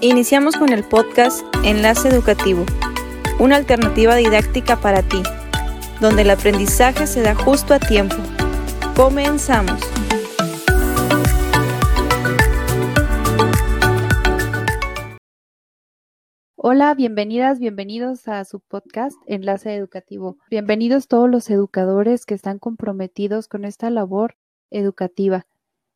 Iniciamos con el podcast Enlace Educativo, una alternativa didáctica para ti, donde el aprendizaje se da justo a tiempo. Comenzamos. Hola, bienvenidas, bienvenidos a su podcast Enlace Educativo. Bienvenidos todos los educadores que están comprometidos con esta labor educativa.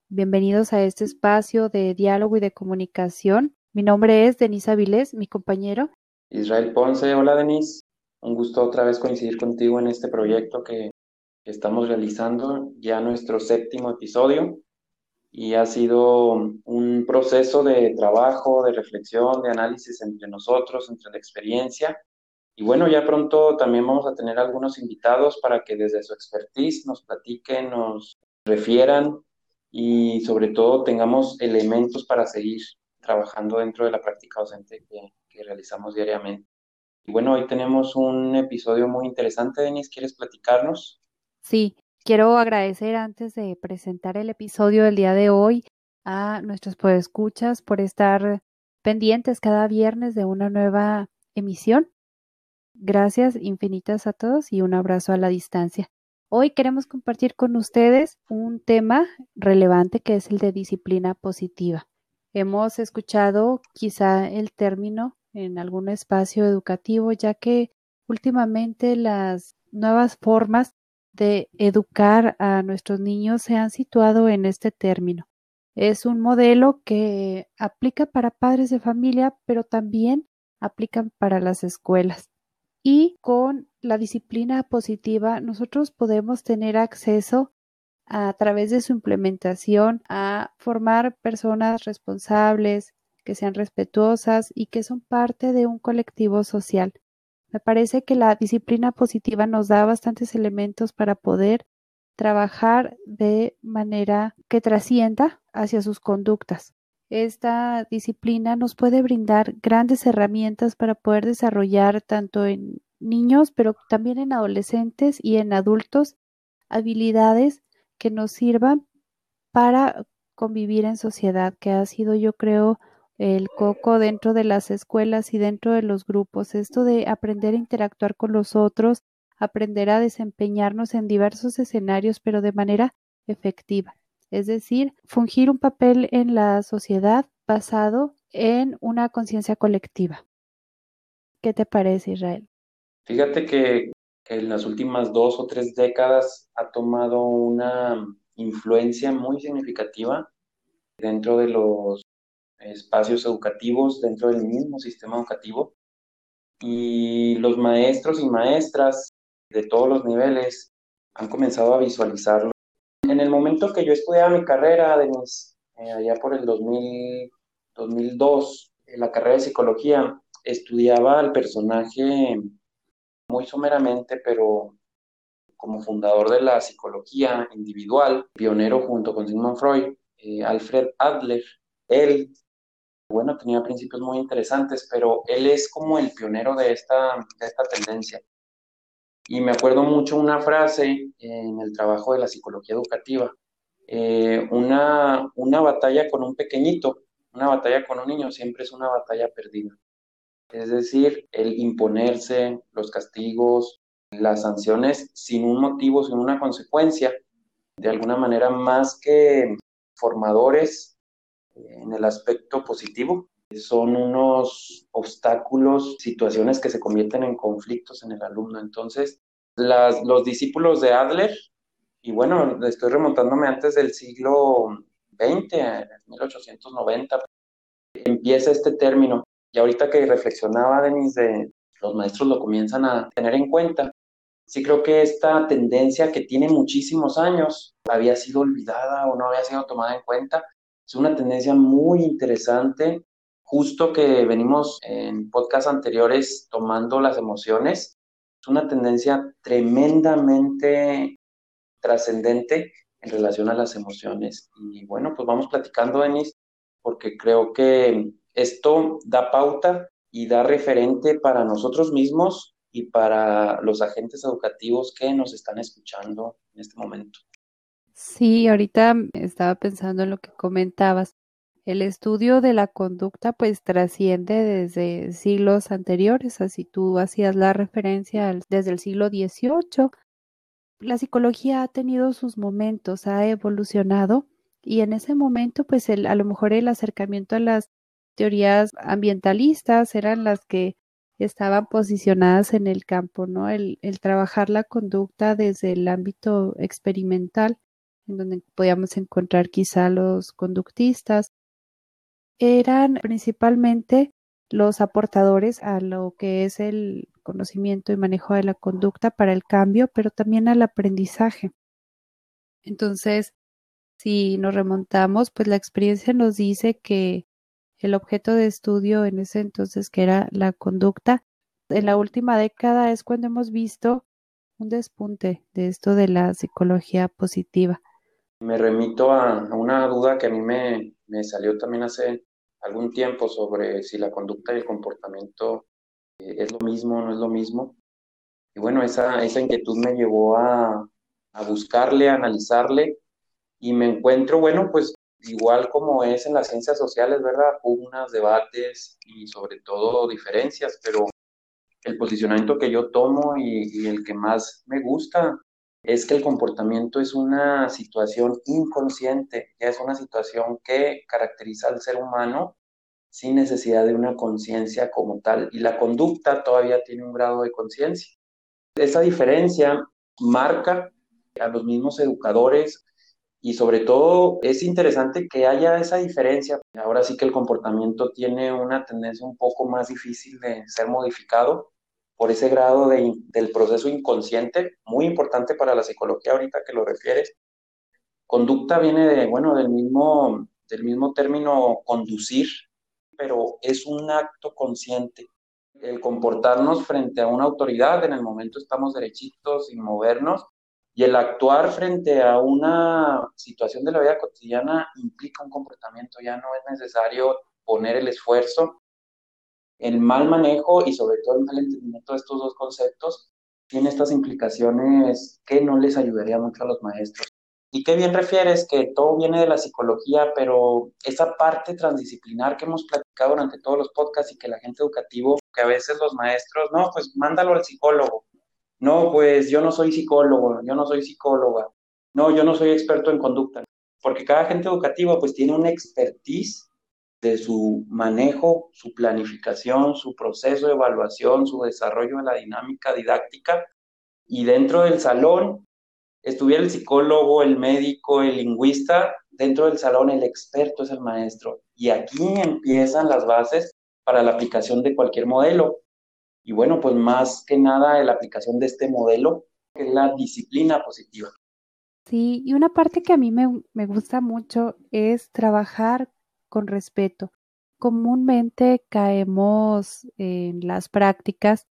Bienvenidos a este espacio de diálogo y de comunicación. Mi nombre es Denise Avilés, mi compañero. Israel Ponce, hola Denise. Un gusto otra vez coincidir contigo en este proyecto que estamos realizando, ya nuestro séptimo episodio. Y ha sido un proceso de trabajo, de reflexión, de análisis entre nosotros, entre la experiencia. Y bueno, ya pronto también vamos a tener algunos invitados para que desde su expertise nos platiquen, nos refieran y sobre todo tengamos elementos para seguir trabajando dentro de la práctica docente que, realizamos diariamente. Y bueno, hoy tenemos un episodio muy interesante. Denis, ¿quieres platicarnos? Sí, quiero agradecer antes de presentar el episodio del día de hoy a nuestros podescuchas por estar pendientes cada viernes de una nueva emisión. Gracias infinitas a todos y un abrazo a la distancia. Hoy queremos compartir con ustedes un tema relevante que es el de disciplina positiva. Hemos escuchado quizá el término en algún espacio educativo, ya que últimamente las nuevas formas de educar a nuestros niños se han situado en este término. Es un modelo que aplica para padres de familia, pero también aplica para las escuelas. Y con la disciplina positiva, nosotros podemos tener acceso a través de su implementación a formar personas responsables, que sean respetuosas y que son parte de un colectivo social. Me parece que la disciplina positiva nos da bastantes elementos para poder trabajar de manera que trascienda hacia sus conductas. Esta disciplina nos puede brindar grandes herramientas para poder desarrollar tanto en niños, pero también en adolescentes y en adultos habilidades que nos sirvan para convivir en sociedad, que ha sido yo creo el coco dentro de las escuelas y dentro de los grupos, esto de aprender a interactuar con los otros, aprender a desempeñarnos en diversos escenarios, pero de manera efectiva es decir, fungir un papel en la sociedad basado en una conciencia colectiva. ¿Qué te parece, Israel? Fíjate que en las últimas dos o tres décadas ha tomado una influencia muy significativa dentro de los espacios educativos, dentro del mismo sistema educativo. Y los maestros y maestras de todos los niveles han comenzado a visualizarlo en el momento que yo estudiaba mi carrera, Denis, eh, allá por el 2000, 2002, en la carrera de psicología, estudiaba al personaje muy someramente, pero como fundador de la psicología individual, pionero junto con Sigmund Freud, eh, Alfred Adler. Él, bueno, tenía principios muy interesantes, pero él es como el pionero de esta, de esta tendencia. Y me acuerdo mucho una frase en el trabajo de la psicología educativa, eh, una, una batalla con un pequeñito, una batalla con un niño siempre es una batalla perdida. Es decir, el imponerse los castigos, las sanciones sin un motivo, sin una consecuencia, de alguna manera más que formadores en el aspecto positivo, son unos obstáculos, situaciones que se convierten en conflictos en el alumno. Entonces, los discípulos de Adler, y bueno, estoy remontándome antes del siglo XX, 1890, empieza este término. Y ahorita que reflexionaba, Denis, de los maestros lo comienzan a tener en cuenta. Sí creo que esta tendencia que tiene muchísimos años había sido olvidada o no había sido tomada en cuenta. Es una tendencia muy interesante justo que venimos en podcast anteriores tomando las emociones, es una tendencia tremendamente trascendente en relación a las emociones. Y bueno, pues vamos platicando, Denis, porque creo que esto da pauta y da referente para nosotros mismos y para los agentes educativos que nos están escuchando en este momento. Sí, ahorita estaba pensando en lo que comentabas el estudio de la conducta pues trasciende desde siglos anteriores, así tú hacías la referencia desde el siglo XVIII. La psicología ha tenido sus momentos, ha evolucionado y en ese momento pues el, a lo mejor el acercamiento a las teorías ambientalistas eran las que estaban posicionadas en el campo, ¿no? El, trabajar la conducta desde el ámbito experimental, en donde podíamos encontrar quizá los conductistas, eran principalmente los aportadores a lo que es el conocimiento y manejo de la conducta para el cambio, pero también al aprendizaje. Entonces, si nos remontamos, pues la experiencia nos dice que el objeto de estudio en ese entonces, que era la conducta, en la última década es cuando hemos visto un despunte de esto de la psicología positiva. Me remito a, una duda que a mí me, salió también hace algún tiempo sobre si la conducta y el comportamiento eh, es lo mismo o no es lo mismo. Y bueno, esa, esa inquietud me llevó a, a buscarle, a analizarle y me encuentro, bueno, pues igual como es en las ciencias sociales, ¿verdad? Pugnas, debates y sobre todo diferencias, pero el posicionamiento que yo tomo y, y, el que más me gusta es que el comportamiento es una situación inconsciente, ya es una situación que caracteriza al ser humano sin necesidad de una conciencia como tal y la conducta todavía tiene un grado de conciencia. Esa diferencia marca a los mismos educadores y sobre todo es interesante que haya esa diferencia. Ahora sí que el comportamiento tiene una tendencia un poco más difícil de ser modificado por ese grado de, del proceso inconsciente, muy importante para la psicología ahorita que lo refieres. Conducta viene de, bueno, del mismo, del mismo término conducir, pero es un acto consciente. El comportarnos frente a una autoridad, en el momento estamos derechitos, sin movernos, y el actuar frente a una situación de la vida cotidiana implica un comportamiento, ya no es necesario poner el esfuerzo. El mal manejo y sobre todo el mal entendimiento de estos dos conceptos tiene estas implicaciones que no les ayudaría mucho a los maestros. Y qué bien refieres que todo viene de la psicología, pero esa parte transdisciplinar que hemos platicado durante todos los podcasts y que la gente educativo, que a veces los maestros, no, pues mándalo al psicólogo, no, pues yo no soy psicólogo, yo no soy psicóloga, no, yo no soy experto en conducta, porque cada agente educativo pues tiene una expertise de su manejo, su planificación, su proceso de evaluación, su desarrollo de la dinámica didáctica. Y dentro del salón estuviera el psicólogo, el médico, el lingüista, dentro del salón el experto es el maestro. Y aquí empiezan las bases para la aplicación de cualquier modelo. Y bueno, pues más que nada la aplicación de este modelo, es la disciplina positiva. Sí, y una parte que a mí me, me gusta mucho es trabajar con respeto. Comúnmente caemos en las prácticas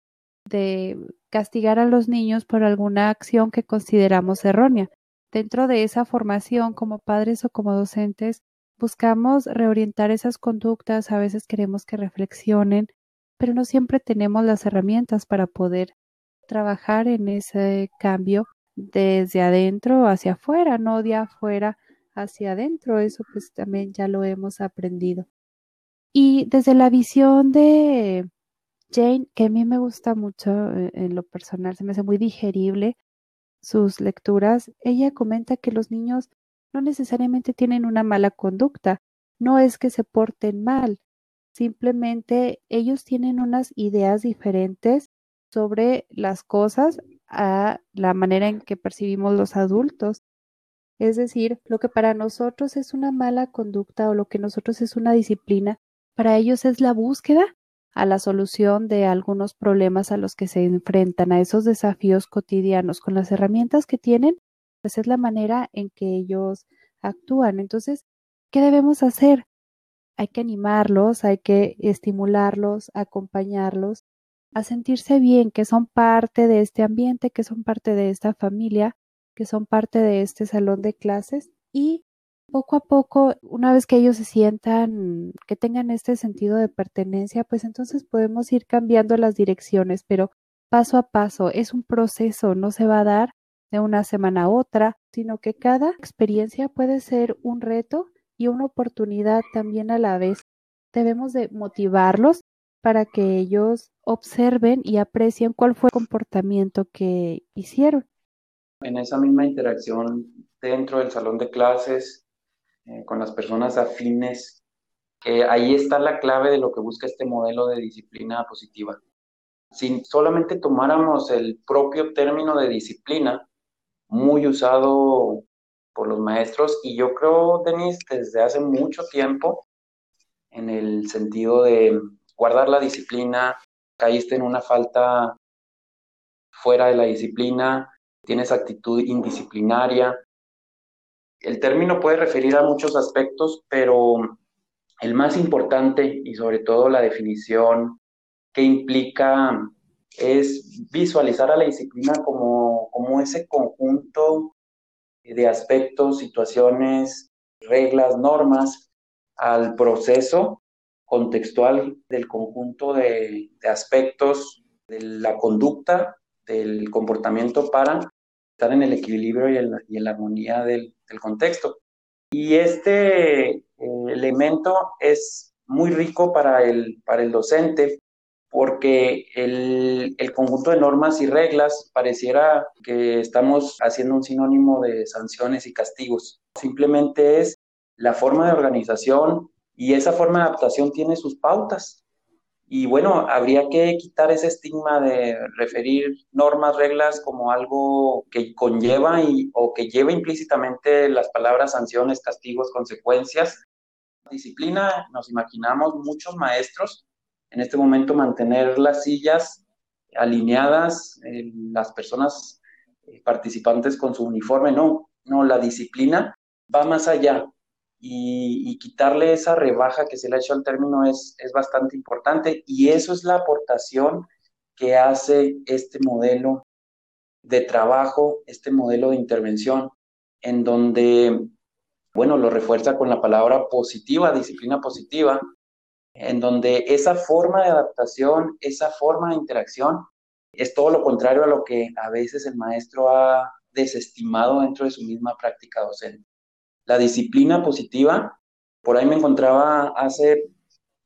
de castigar a los niños por alguna acción que consideramos errónea. Dentro de esa formación, como padres o como docentes, buscamos reorientar esas conductas, a veces queremos que reflexionen, pero no siempre tenemos las herramientas para poder trabajar en ese cambio desde adentro hacia afuera, no de afuera hacia adentro. Eso pues también ya lo hemos aprendido. Y desde la visión de Jane, que a mí me gusta mucho eh, en lo personal, se me hace muy digerible sus lecturas, ella comenta que los niños no necesariamente tienen una mala conducta, no es que se porten mal, Simplemente ellos tienen unas ideas diferentes sobre las cosas a la manera en que percibimos los adultos. Es decir, lo que para nosotros es una mala conducta o lo que nosotros es una disciplina, para ellos es la búsqueda a la solución de algunos problemas a los que se enfrentan, a esos desafíos cotidianos. Con las herramientas que tienen, pues es la manera en que ellos actúan. Entonces, ¿qué debemos hacer? Hay que animarlos, hay que estimularlos, acompañarlos a sentirse bien, que son parte de este ambiente, que son parte de esta familia, que son parte de este salón de clases y poco a poco, una vez que ellos se sientan, que tengan este sentido de pertenencia, pues entonces podemos ir cambiando las direcciones, pero paso a paso, es un proceso, no se va a dar de una semana a otra, sino que cada experiencia puede ser un reto y una oportunidad también a la vez. Debemos de motivarlos para que ellos observen y aprecien cuál fue el comportamiento que hicieron. En esa misma interacción dentro del salón de clases, eh, con las personas afines, ahí está la clave de lo que busca este modelo de disciplina positiva. Si solamente tomáramos el propio término de disciplina, muy usado por los maestros, y yo creo, Denis, desde hace mucho tiempo, en el sentido de guardar la disciplina, caíste en una falta fuera de la disciplina, tienes actitud indisciplinaria. El término puede referir a muchos aspectos, pero el más importante y sobre todo la definición que implica es visualizar a la disciplina como, como ese conjunto de aspectos, situaciones, reglas, normas al proceso contextual del conjunto de, aspectos de la conducta, del comportamiento para estar en el equilibrio y en, la armonía del, contexto. Y este eh, elemento es muy rico para el, para el docente porque el, conjunto de normas y reglas pareciera que estamos haciendo un sinónimo de sanciones y castigos. Simplemente es la forma de organización y esa forma de adaptación tiene sus pautas. Y bueno, habría que quitar ese estigma de referir normas, reglas como algo que conlleva o que lleva implícitamente las palabras sanciones, castigos, consecuencias. Disciplina, nos imaginamos muchos maestros en este momento mantener las sillas alineadas, eh, las personas eh, participantes con su uniforme, no, no, la disciplina va más allá. Y, quitarle esa rebaja que se le ha hecho al término es, es bastante importante y eso es la aportación que hace este modelo de trabajo, este modelo de intervención, en donde, bueno, lo refuerza con la palabra positiva, disciplina positiva, en donde esa forma de adaptación, esa forma de interacción, es todo lo contrario a lo que a veces el maestro ha desestimado dentro de su misma práctica docente. La disciplina positiva, por ahí me encontraba hace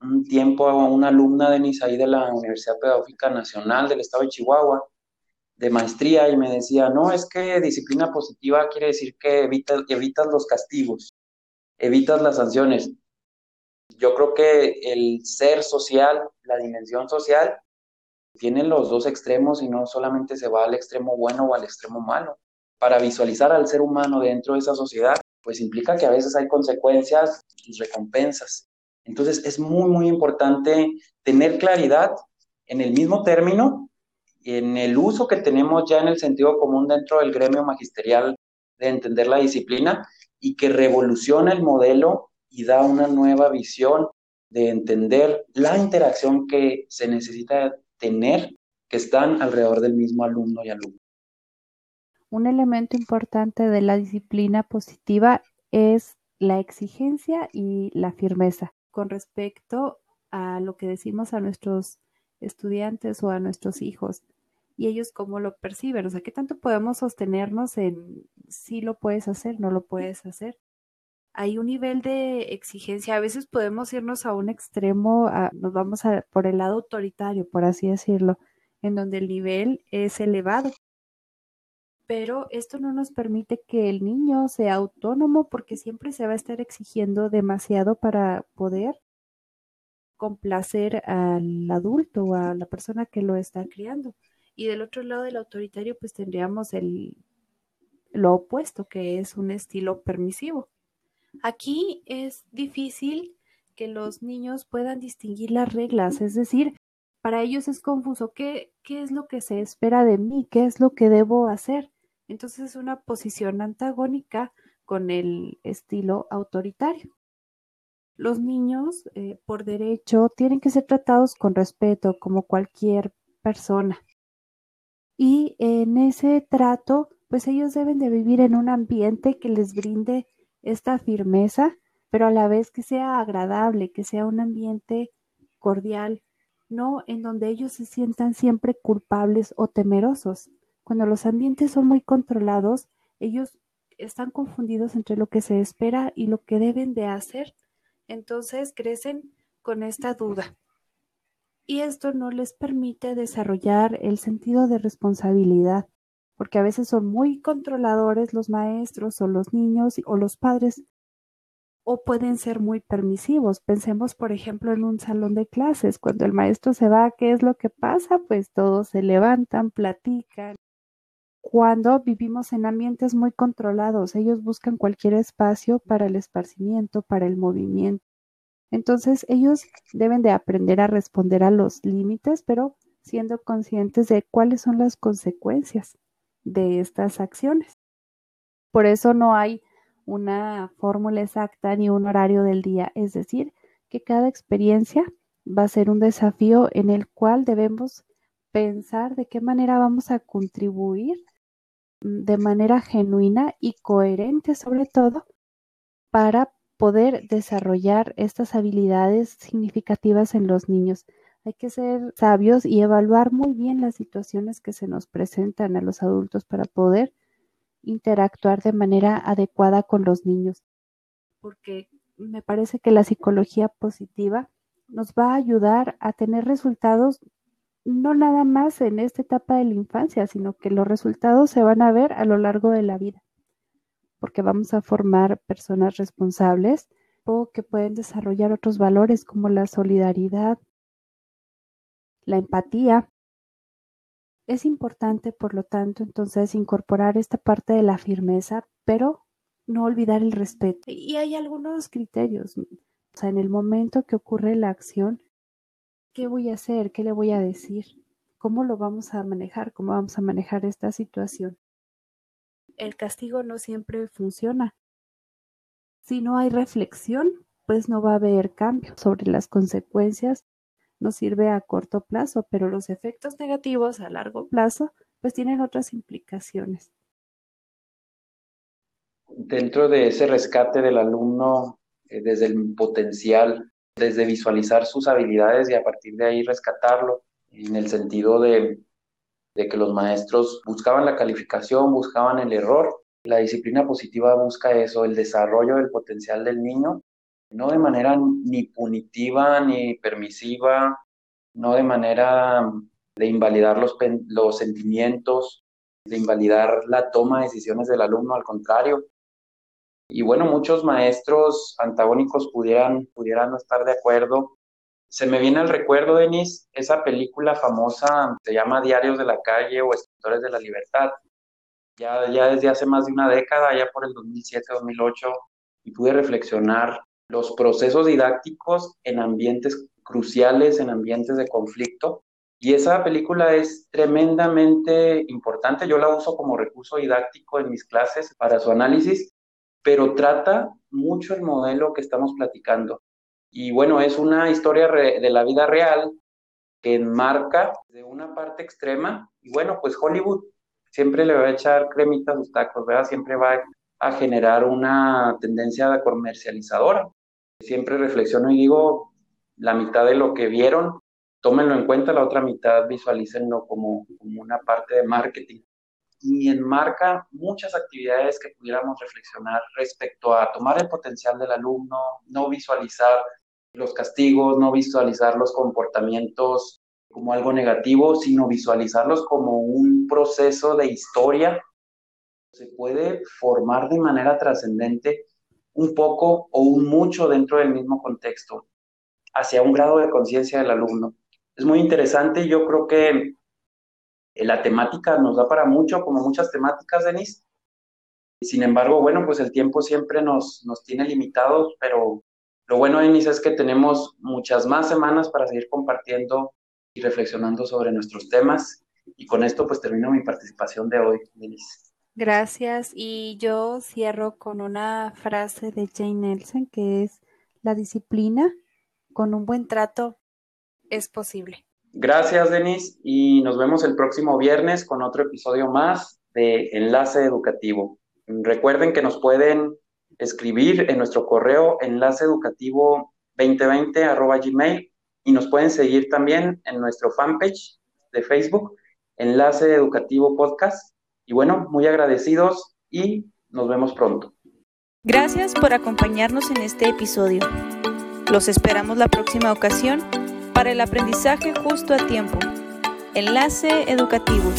un tiempo a una alumna de Nisaí de la Universidad Pedagógica Nacional del Estado de Chihuahua, de maestría, y me decía, no, es que disciplina positiva quiere decir que evitas los castigos, evitas las sanciones yo creo que el ser social, la dimensión social, tiene los dos extremos y no solamente se va al extremo bueno o al extremo malo. Para visualizar al ser humano dentro de esa sociedad, pues implica que a veces hay consecuencias y recompensas. Entonces es muy, muy importante tener claridad en el mismo término, en el uso que tenemos ya en el sentido común dentro del gremio magisterial de entender la disciplina y que revoluciona el modelo y da una nueva visión de entender la interacción que se necesita tener que están alrededor del mismo alumno y alumno. Un elemento importante de la disciplina positiva es la exigencia y la firmeza. Con respecto a lo que decimos a nuestros estudiantes o a nuestros hijos y ellos cómo lo perciben, o sea, qué tanto podemos sostenernos en si lo puedes hacer, no lo puedes hacer hay un nivel de exigencia. A veces podemos irnos a un extremo, nos vamos a, por el lado autoritario, por así decirlo, en donde el nivel es elevado. Pero esto no nos permite que el niño sea autónomo porque siempre se va a estar exigiendo demasiado para poder complacer al adulto o a la persona que lo está criando. Y del otro lado del autoritario, pues tendríamos el, lo opuesto, que es un estilo permisivo. Aquí es difícil que los niños puedan distinguir las reglas, es decir, para ellos es confuso qué, qué es lo que se espera de mí, qué es lo que debo hacer. Entonces es una posición antagónica con el estilo autoritario. Los niños, eh, por derecho, tienen que ser tratados con respeto, como cualquier persona. Y en ese trato, pues ellos deben de vivir en un ambiente que les brinde esta firmeza, pero a la vez que sea agradable, que sea un ambiente cordial, no en donde ellos se sientan siempre culpables o temerosos. Cuando los ambientes son muy controlados, ellos están confundidos entre lo que se espera y lo que deben de hacer. Entonces crecen con esta duda. Y esto no les permite desarrollar el sentido de responsabilidad, porque a veces son muy controladores los maestros o los niños o los padres, o pueden ser muy permisivos. Pensemos, por ejemplo, en un salón de clases. Cuando el maestro se va, ¿qué es lo que pasa? Pues todos se levantan, platican. Cuando vivimos en ambientes muy controlados, ellos buscan cualquier espacio para el esparcimiento, para el movimiento. Entonces, ellos deben de aprender a responder a los límites, pero siendo conscientes de cuáles son las consecuencias de estas acciones. Por eso no hay una fórmula exacta ni un horario del día, es decir, que cada experiencia va a ser un desafío en el cual debemos pensar de qué manera vamos a contribuir de manera genuina y coherente sobre todo para poder desarrollar estas habilidades significativas en los niños. Hay que ser sabios y evaluar muy bien las situaciones que se nos presentan a los adultos para poder interactuar de manera adecuada con los niños. Porque me parece que la psicología positiva nos va a ayudar a tener resultados no nada más en esta etapa de la infancia, sino que los resultados se van a ver a lo largo de la vida, porque vamos a formar personas responsables o que pueden desarrollar otros valores como la solidaridad, la empatía. Es importante, por lo tanto, entonces incorporar esta parte de la firmeza, pero no olvidar el respeto. Y hay algunos criterios. O sea, en el momento que ocurre la acción, ¿qué voy a hacer? ¿Qué le voy a decir? ¿Cómo lo vamos a manejar? ¿Cómo vamos a manejar esta situación? El castigo no siempre funciona. Si no hay reflexión, pues no va a haber cambio sobre las consecuencias nos sirve a corto plazo, pero los efectos negativos a largo plazo pues tienen otras implicaciones. Dentro de ese rescate del alumno eh, desde el potencial, desde visualizar sus habilidades y a partir de ahí rescatarlo, en el sentido de, de que los maestros buscaban la calificación, buscaban el error. La disciplina positiva busca eso, el desarrollo del potencial del niño no de manera ni punitiva ni permisiva, no de manera de invalidar los, los sentimientos, de invalidar la toma de decisiones del alumno, al contrario. Y bueno, muchos maestros antagónicos pudieran, pudieran no estar de acuerdo. Se me viene al recuerdo, Denis, esa película famosa, se llama Diarios de la Calle o Escritores de la Libertad. Ya, ya desde hace más de una década, ya por el 2007-2008, y pude reflexionar los procesos didácticos en ambientes cruciales, en ambientes de conflicto. Y esa película es tremendamente importante. Yo la uso como recurso didáctico en mis clases para su análisis, pero trata mucho el modelo que estamos platicando. Y bueno, es una historia de la vida real que enmarca de una parte extrema. Y bueno, pues Hollywood siempre le va a echar cremitas a sus tacos, ¿verdad? Siempre va a generar una tendencia comercializadora. Siempre reflexiono y digo, la mitad de lo que vieron, tómenlo en cuenta, la otra mitad visualícenlo como, una parte de marketing. Y enmarca muchas actividades que pudiéramos reflexionar respecto a tomar el potencial del alumno, no visualizar los castigos, no visualizar los comportamientos como algo negativo, sino visualizarlos como un proceso de historia. Se puede formar de manera trascendente un poco o un mucho dentro del mismo contexto, hacia un grado de conciencia del alumno. Es muy interesante yo creo que la temática nos da para mucho, como muchas temáticas, Denis. Sin embargo, bueno, pues el tiempo siempre nos, nos tiene limitados, pero lo bueno, Denis, es que tenemos muchas más semanas para seguir compartiendo y reflexionando sobre nuestros temas. Y con esto, pues termino mi participación de hoy, Denis. Gracias. Y yo cierro con una frase de Jane Nelson que es, la disciplina con un buen trato es posible. Gracias, Denis, y nos vemos el próximo viernes con otro episodio más de Enlace Educativo. Recuerden que nos pueden escribir en nuestro correo enlaceeducativo 2020 gmail y nos pueden seguir también en nuestro fanpage de Facebook, Enlace Educativo Podcast y bueno, muy agradecidos y Nos vemos pronto. Gracias por acompañarnos en este episodio. Los esperamos la próxima ocasión para el aprendizaje justo a tiempo. Enlace educativo.